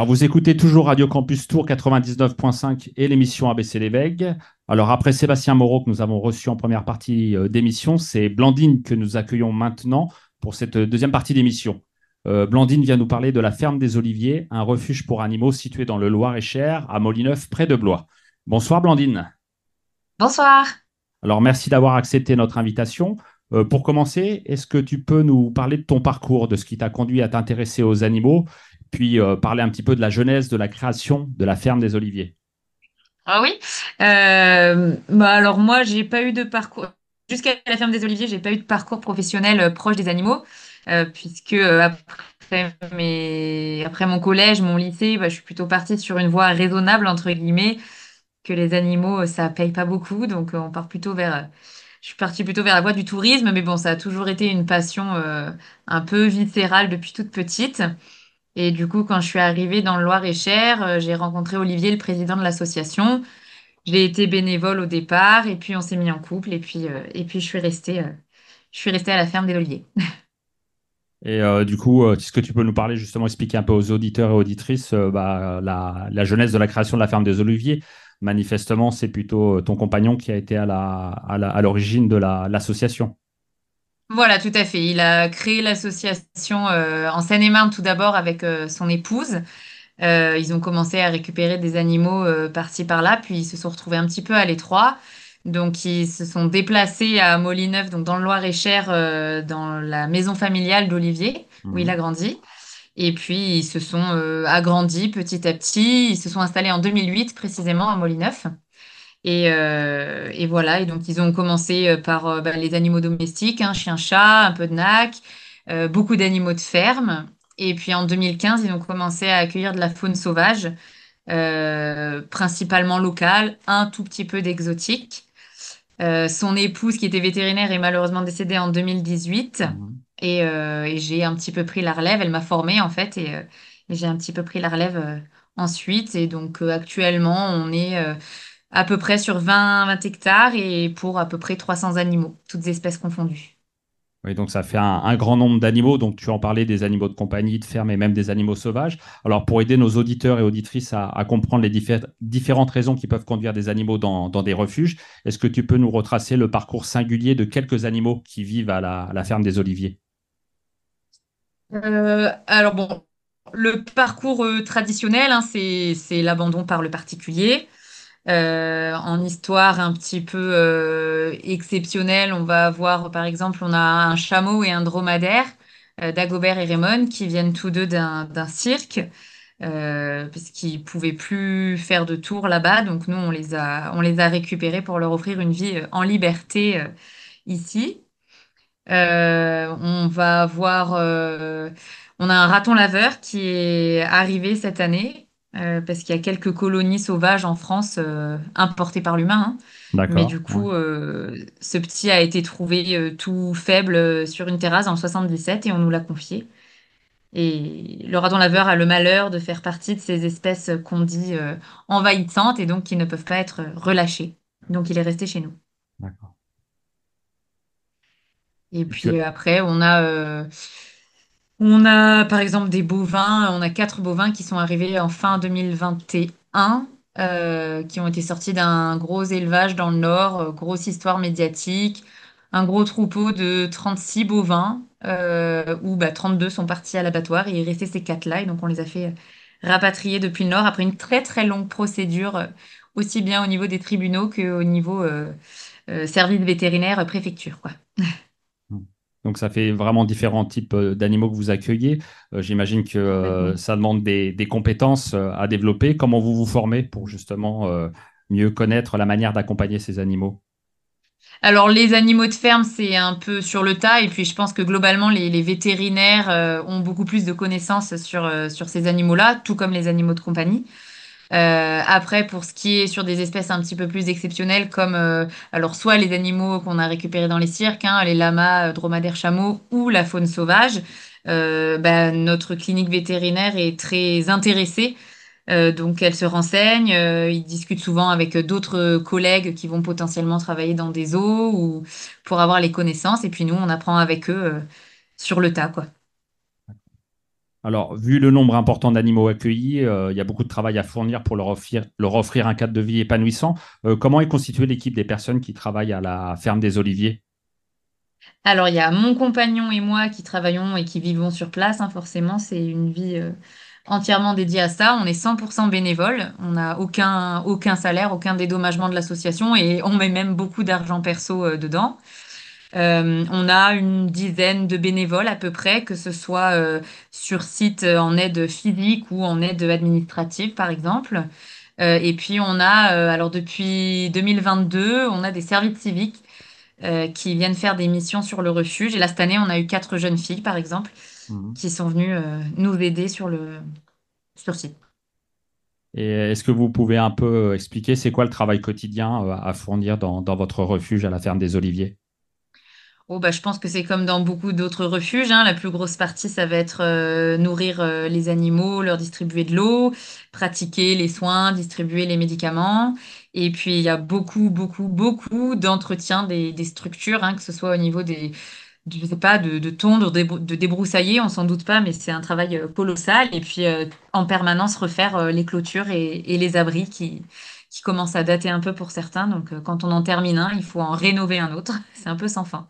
Alors, vous écoutez toujours Radio Campus Tour 99.5 et l'émission ABC Veilles. Alors, après Sébastien Moreau, que nous avons reçu en première partie euh, d'émission, c'est Blandine que nous accueillons maintenant pour cette euh, deuxième partie d'émission. Euh, Blandine vient nous parler de la ferme des Oliviers, un refuge pour animaux situé dans le Loir-et-Cher, à Molineuf, près de Blois. Bonsoir, Blandine. Bonsoir. Alors, merci d'avoir accepté notre invitation. Euh, pour commencer, est-ce que tu peux nous parler de ton parcours, de ce qui t'a conduit à t'intéresser aux animaux, puis euh, parler un petit peu de la genèse de la création de la ferme des Oliviers Ah oui. Euh, bah alors moi, j'ai pas eu de parcours jusqu'à la ferme des Oliviers, j'ai pas eu de parcours professionnel euh, proche des animaux, puisque après mes... après mon collège, mon lycée, bah, je suis plutôt partie sur une voie raisonnable entre guillemets, que les animaux, ça paye pas beaucoup, donc on part plutôt vers je suis partie plutôt vers la voie du tourisme, mais bon, ça a toujours été une passion un peu viscérale depuis toute petite. Et du coup, quand je suis arrivée dans le Loir-et-Cher, euh, j'ai rencontré Olivier, le président de l'association. J'ai été bénévole au départ, et puis on s'est mis en couple, et puis, euh, et puis je suis restée, euh, je suis restée à la ferme des Oliviers. [LAUGHS] Et du coup, est-ce que tu peux nous parler justement, expliquer un peu aux auditeurs et auditrices bah, la, la genèse de la création de la ferme des Oliviers? Manifestement, c'est plutôt ton compagnon qui a été à à la- à l'origine de la- l'association. Voilà, tout à fait. Il a créé l'association euh, en Seine-et-Marne tout d'abord avec euh, son épouse. Euh, ils ont commencé à récupérer des animaux euh, par-ci par-là, puis ils se sont retrouvés un petit peu à l'étroit. Donc ils se sont déplacés à Molyneuf, donc dans le Loir-et-Cher, euh, dans la maison familiale d'Olivier, où il Mhm. a grandi. Et puis ils se sont euh, agrandis petit à petit. Ils se sont installés en 2008 précisément à Molyneuf. Et, euh, et voilà, et donc ils ont commencé euh, par euh, bah, les animaux domestiques, un chien-chat, un peu de nac, euh, beaucoup d'animaux de ferme. Et puis en 2015, ils ont commencé à accueillir de la faune sauvage, principalement locale, un tout petit peu d'exotique. Son épouse, qui était vétérinaire, est malheureusement décédée en 2018. Mhm. Et, et j'ai un petit peu pris la relève. Elle m'a formée, en fait, et, et j'ai un petit peu pris la relève ensuite. Et donc, actuellement, on est à peu près sur 20, 20 hectares et pour à peu près 300 animaux, toutes espèces confondues. Oui, donc ça fait un, un grand nombre d'animaux. Donc tu en parlais des animaux de compagnie, de ferme et même des animaux sauvages. Alors pour aider nos auditeurs et auditrices à, à comprendre les diffé- différentes raisons qui peuvent conduire des animaux dans, dans des refuges, est-ce que tu peux nous retracer le parcours singulier de quelques animaux qui vivent à la, à la ferme des Oliviers? Euh, alors bon, le parcours euh, traditionnel, hein, c'est l'abandon par le particulier. Euh, en histoire un petit peu euh, exceptionnelle, on va avoir, par exemple, on a un chameau et un dromadaire, euh, Dagobert et Raymond, qui viennent tous deux d'un cirque, parce qu'ils pouvaient plus faire de tour là-bas. Donc nous, on les a, on les a récupérés pour leur offrir une vie en liberté ici. On va avoir, on a un raton laveur qui est arrivé cette année euh, parce qu'il y a quelques colonies sauvages en France euh, importées par l'humain. hein. Mais du ouais. coup, euh, ce petit a été trouvé tout faible sur une terrasse en 77 et on nous l'a confié. Et le raton laveur a le malheur de faire partie de ces espèces qu'on dit envahissantes et donc qui ne peuvent pas être relâchées. Donc il est resté chez nous. D'accord. Et puis après, on a, on a par exemple des bovins. On a quatre bovins qui sont arrivés en fin 2021, euh, qui ont été sortis d'un gros élevage dans le Nord, euh, grosse histoire médiatique, un gros troupeau de 36 bovins, euh, où bah, 32 sont partis à l'abattoir et il restait ces quatre-là. Et donc on les a fait rapatrier depuis le Nord après une très très longue procédure, euh, aussi bien au niveau des tribunaux qu'au niveau euh, euh, service vétérinaire euh, préfecture, quoi. [LAUGHS] Donc ça fait vraiment différents types euh, d'animaux que vous accueillez. Euh, j'imagine que euh, ça demande des, des compétences à développer. Comment vous vous formez pour justement euh, mieux connaître la manière d'accompagner ces animaux? Alors, les animaux de ferme, c'est un peu sur le tas. Et puis, je pense que globalement, les, les vétérinaires ont beaucoup plus de connaissances sur, sur ces animaux-là, tout comme les animaux de compagnie. Euh, après, pour ce qui est sur des espèces un petit peu plus exceptionnelles, comme euh, alors soit les animaux qu'on a récupérés dans les cirques, hein, les lamas, euh, dromadaires, chameaux, ou la faune sauvage, euh, bah, notre clinique vétérinaire est très intéressée. Euh, donc, elle se renseigne, euh, ils discutent souvent avec d'autres collègues qui vont potentiellement travailler dans des zoos ou pour avoir les connaissances. Et puis nous, on apprend avec eux sur le tas, quoi. Alors, vu le nombre important d'animaux accueillis, euh, il y a beaucoup de travail à fournir pour leur offrir, un cadre de vie épanouissant. Euh, comment est constituée l'équipe des personnes qui travaillent à la ferme des Oliviers? Alors, il y a mon compagnon et moi qui travaillons et qui vivons sur place, hein, forcément, c'est une vie euh, entièrement dédiée à ça. On est 100% bénévole, on n'a aucun, salaire, aucun dédommagement de l'association et on met même beaucoup d'argent perso dedans. Euh, on a une dizaine de bénévoles à peu près, que ce soit euh, sur site euh, en aide physique ou en aide administrative, par exemple. Euh, et puis on a, alors depuis 2022, on a des services civiques qui viennent faire des missions sur le refuge. Et là, cette année, on a eu quatre jeunes filles, par exemple, Mhm. qui sont venues nous aider sur le sur site. Et est-ce que vous pouvez un peu expliquer c'est quoi le travail quotidien à fournir dans, dans votre refuge à la ferme des Oliviers? Oh, bah, je pense que c'est comme dans beaucoup d'autres refuges, hein. La plus grosse partie, ça va être euh, nourrir euh, les animaux, leur distribuer de l'eau, pratiquer les soins, distribuer les médicaments. Et puis, il y a beaucoup, beaucoup, beaucoup d'entretien des, des structures, hein, que ce soit au niveau des, de- je sais pas, de, de tondre, de, débroussailler, on s'en doute pas, mais c'est un travail euh, colossal. Et puis, en permanence, refaire les clôtures et, et les abris qui, qui commencent à dater un peu pour certains. Donc, quand on en termine un, il faut en rénover un autre. [LAUGHS] C'est un peu sans fin.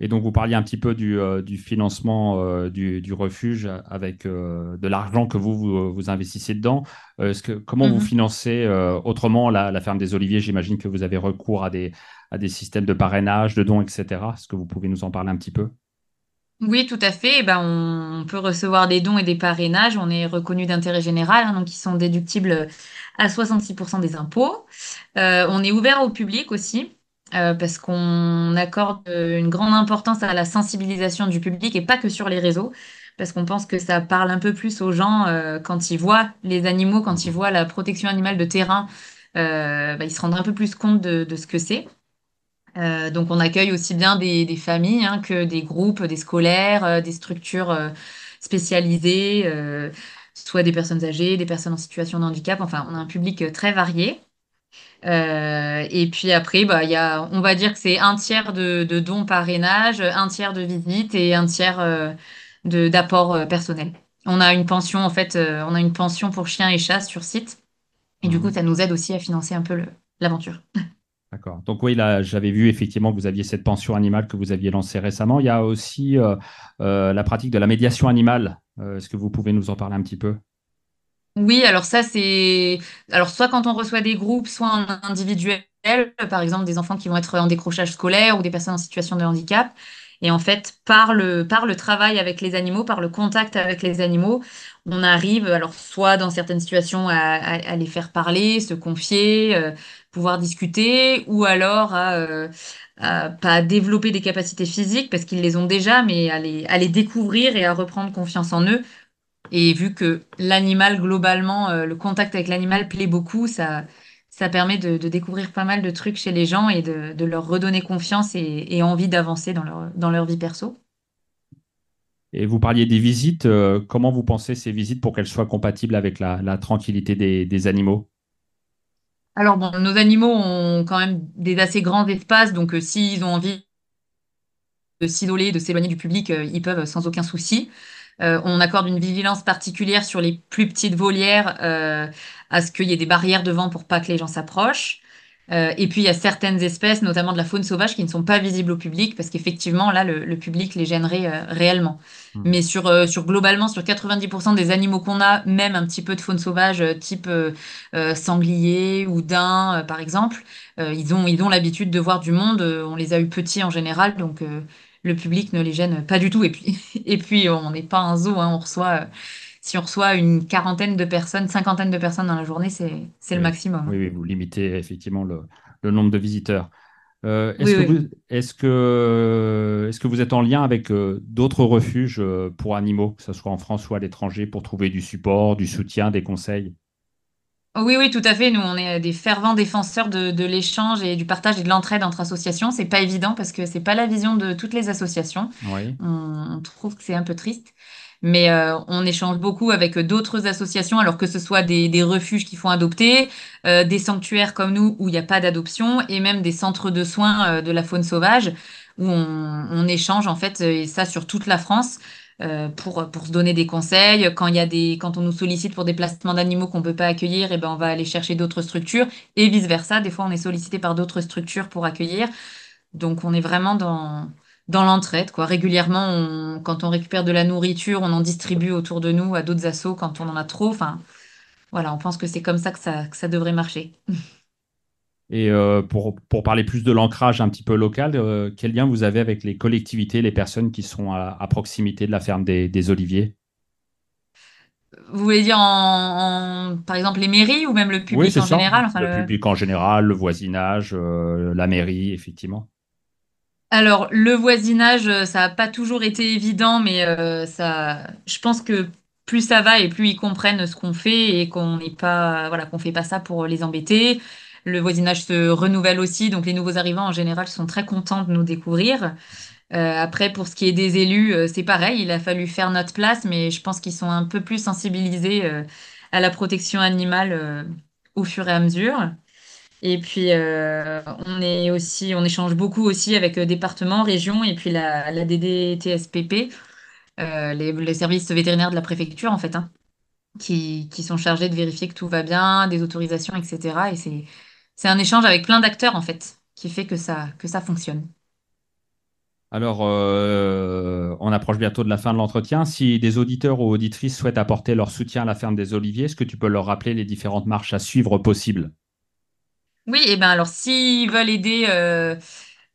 Et donc, vous parliez un petit peu du, euh, du financement euh, du, du refuge avec euh, de l'argent que vous, vous, vous investissez dedans. Que, comment vous Mhm. financez autrement la, la ferme des Oliviers? J'imagine que vous avez recours à des, à des systèmes de parrainage, de dons, etc. Est-ce que vous pouvez nous en parler un petit peu? Oui, tout à fait. Eh ben, on, peut recevoir des dons et des parrainages. On est reconnu d'intérêt général, hein, donc ils sont déductibles à 66% des impôts. On est ouvert au public aussi, euh, parce qu'on accorde euh, une grande importance à la sensibilisation du public et pas que sur les réseaux, parce qu'on pense que ça parle un peu plus aux gens euh, quand ils voient les animaux, quand ils voient la protection animale de terrain, euh, bah, ils se rendent un peu plus compte de, de ce que c'est. Euh, donc on accueille aussi bien des, des familles hein, que des groupes, des scolaires, euh, des structures spécialisées, soit des personnes âgées, des personnes en situation de handicap. Enfin, on a un public très varié. Euh, et puis après, bah, il y a, on va dire que c'est un tiers de, de dons parrainage, un tiers de visites et un tiers euh, de d'apport euh, personnel. On a une pension en fait, euh, on a une pension pour chiens et chats sur site. Et du coup, Mhm. ça nous aide aussi à financer un peu le- l'aventure. [LAUGHS] D'accord. Donc oui, là, j'avais vu effectivement que vous aviez cette pension animale que vous aviez lancée récemment. Il y a aussi euh, la pratique de la médiation animale. Est-ce que vous pouvez nous en parler un petit peu? Oui, alors ça, c'est... Alors, soit quand on reçoit des groupes, soit en individuel, par exemple des enfants qui vont être en décrochage scolaire ou des personnes en situation de handicap. Et en fait, par le, par le travail avec les animaux, par le contact avec les animaux, on arrive, alors soit dans certaines situations à, les faire parler, se confier, euh, pouvoir discuter, ou alors à, euh, à pas développer des capacités physiques parce qu'ils les ont déjà, mais à les découvrir et à reprendre confiance en eux. Et vu que l'animal, globalement, euh, le contact avec l'animal plaît beaucoup, ça, ça permet de, de découvrir pas mal de trucs chez les gens et de, de leur redonner confiance et, et envie d'avancer dans leur, dans leur vie perso. Et vous parliez des visites. euh, comment vous pensez ces visites pour qu'elles soient compatibles avec la, la tranquillité des, des animaux? Alors bon, nos animaux ont quand même des assez grands espaces, donc euh, s'ils ont envie de s'isoler, de s'éloigner du public, euh, ils peuvent sans aucun souci. Euh, on accorde une vigilance particulière sur les plus petites volières, euh, à ce qu'il y ait des barrières devant pour pas que les gens s'approchent. Euh, et puis il y a certaines espèces, notamment de la faune sauvage, qui ne sont pas visibles au public parce qu'effectivement là le, le public les gênerait réellement. Hmm. Mais sur, sur globalement sur 90% des animaux qu'on a, même un petit peu de faune sauvage type sanglier ou daim par exemple, ils ont ils ont l'habitude de voir du monde. on les a eu petits en général, donc le public ne les gêne pas du tout. Et puis [LAUGHS] et puis on n'est pas un zoo, hein, on reçoit euh, si on reçoit une quarantaine de personnes, cinquantaine de personnes dans la journée, c'est c'est le maximum. oui, oui, vous limitez effectivement le, le nombre de visiteurs. Euh, est-ce Oui, que oui. que, est-ce que vous êtes en lien avec euh, d'autres refuges euh, pour animaux, que ce soit en France ou à l'étranger, pour trouver du support, du soutien, des conseils? Oui, oui, tout à fait. Nous, on est des fervents défenseurs de, de l'échange et du partage et de l'entraide entre associations. C'est pas évident parce que c'est pas la vision de toutes les associations. Oui. On, on trouve que c'est un peu triste. Mais euh, on échange beaucoup avec d'autres associations, alors que ce soit des, des refuges qui font adopter, euh, des sanctuaires comme nous où il n'y a pas d'adoption, et même des centres de soins euh, de la faune sauvage où on, on échange en fait, et ça sur toute la France, euh, pour, pour se donner des conseils. Quand y a des, quand on nous sollicite pour des placements d'animaux qu'on peut pas accueillir, et ben on va aller chercher d'autres structures, et vice-versa. Des fois, on est sollicité par d'autres structures pour accueillir. Donc, on est vraiment dans dans l'entraide, quoi. Régulièrement, quand on récupère de la nourriture, on en distribue autour de nous à d'autres assos quand on en a trop. Enfin, voilà, on pense que c'est comme ça que ça, que ça devrait marcher. [LAUGHS] Et euh, pour, pour parler plus de l'ancrage un petit peu local, euh, quel lien vous avez avec les collectivités, les personnes qui sont à, à proximité de la ferme des, des Oliviers? Vous voulez dire en, en- par exemple les mairies ou même le Oui, public c'est en ça. général? Enfin, Le le- public en général, le voisinage, euh, la mairie, effectivement. Alors, le voisinage, ça n'a pas toujours été évident, mais ça, je pense que plus ça va et plus ils comprennent ce qu'on fait et qu'on n'est pas, voilà, qu'on fait pas ça pour les embêter. Le voisinage se renouvelle aussi, donc les nouveaux arrivants en général sont très contents de nous découvrir. Euh, après, pour ce qui est des élus, euh, c'est pareil, il a fallu faire notre place, mais je pense qu'ils sont un peu plus sensibilisés euh, à la protection animale au fur et à mesure. Et puis, on est aussi, on échange beaucoup aussi avec le département, région et puis la, DDTSPP, les, les services vétérinaires de la préfecture, en fait, hein, qui, qui sont chargés de vérifier que tout va bien, des autorisations, etc. Et c'est, c'est un échange avec plein d'acteurs, en fait, qui fait que ça, que ça fonctionne. Alors, euh, on approche bientôt de la fin de l'entretien. Si des auditeurs ou auditrices souhaitent apporter leur soutien à la ferme des Oliviers, est-ce que tu peux leur rappeler les différentes marches à suivre possibles? Oui, et ben alors s'ils veulent aider euh,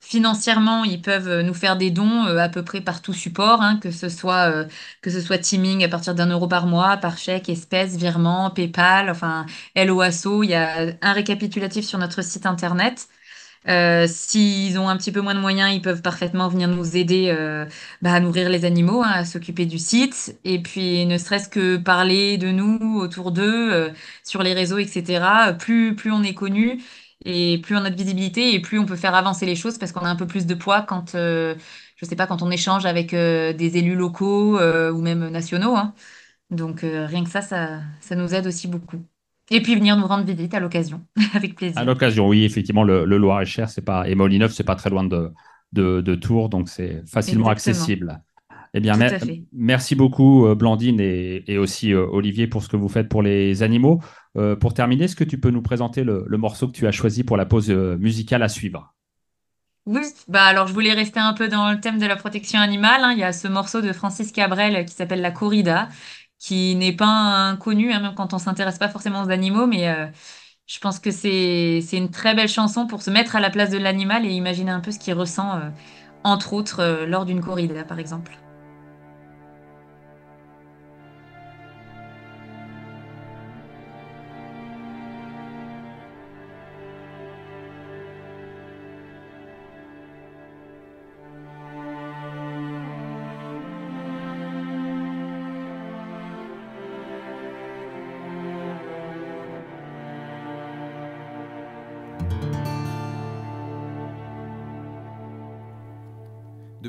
financièrement, ils peuvent euh, nous faire des dons euh, à peu près par tout support, hein, que ce soit euh, que ce soit Teaming à partir d'un euro par mois, par chèque, espèce, virement, PayPal, enfin LOASO. Il y a un récapitulatif sur notre site internet. Euh, s'ils ont un petit peu moins de moyens, ils peuvent parfaitement venir nous aider euh, bah, à nourrir les animaux, hein, à s'occuper du site, et puis ne serait-ce que parler de nous autour d'eux, euh, sur les réseaux, etc. Plus, plus on est connu et plus on a de visibilité et plus on peut faire avancer les choses parce qu'on a un peu plus de poids quand, euh, je sais pas, quand on échange avec euh, des élus locaux euh, ou même nationaux. hein. Donc rien que ça, ça, ça nous aide aussi beaucoup. Et puis venir nous rendre visite à l'occasion, [LAUGHS] avec plaisir. À l'occasion, oui, effectivement, le, le Loir-et-Cher, c'est pas, et Molineux, c'est pas très loin de, de, de Tours, donc c'est facilement Exactement. accessible. Eh bien, mer- merci beaucoup, euh, Blandine et, et aussi euh, Olivier, pour ce que vous faites pour les animaux. Euh, pour terminer, est-ce que tu peux nous présenter le, le morceau que tu as choisi pour la pause musicale à suivre? Oui, bah alors je voulais rester un peu dans le thème de la protection animale. hein. Il y a ce morceau de Francis Cabrel qui s'appelle La Corrida, qui n'est pas inconnu, hein, même quand on s'intéresse pas forcément aux animaux, mais euh, je pense que c'est c'est une très belle chanson pour se mettre à la place de l'animal et imaginer un peu ce qu'il ressent, euh, entre autres, euh, lors d'une corrida, par exemple.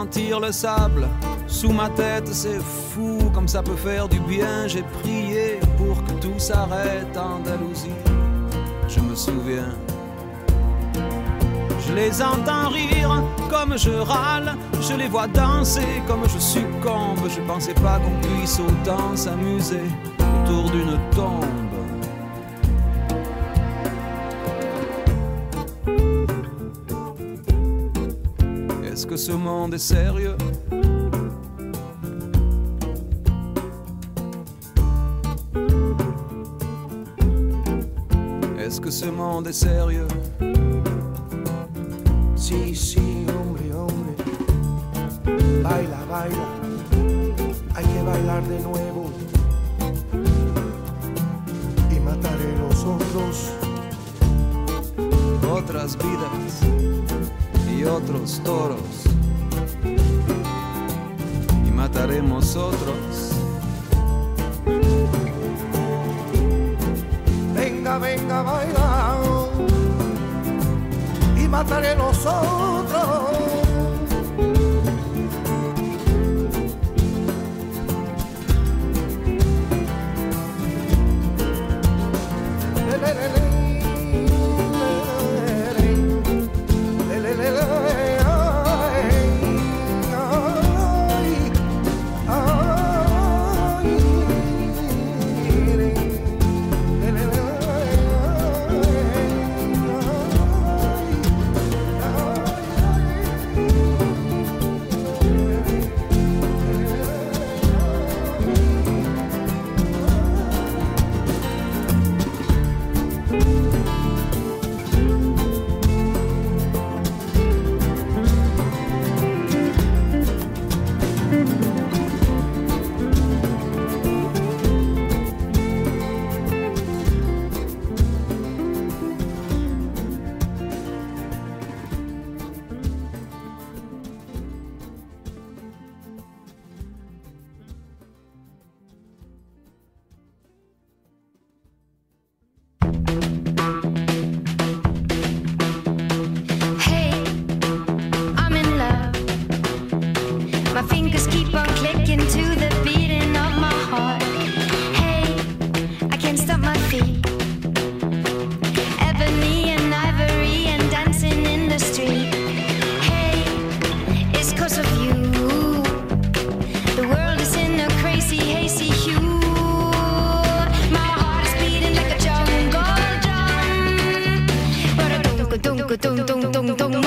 Sentir le sable sous ma tête, c'est fou comme ça peut faire du bien. J'ai prié pour que tout s'arrête, Andalousie. Je me souviens. Je les entends rire comme je râle, je les vois danser comme je succombe. Je pensais pas qu'on puisse autant s'amuser autour d'une tombe. Est-ce que ce monde est sérieux Est-ce que ce monde est sérieux Si, si, hombre, hombre. Baila, baila. Hay que bailar de nuevo. Y mataré los otros. Otras vidas y otros toros y mataremos otros. Venga, venga, baila y mataré nosotros. 咚咚咚咚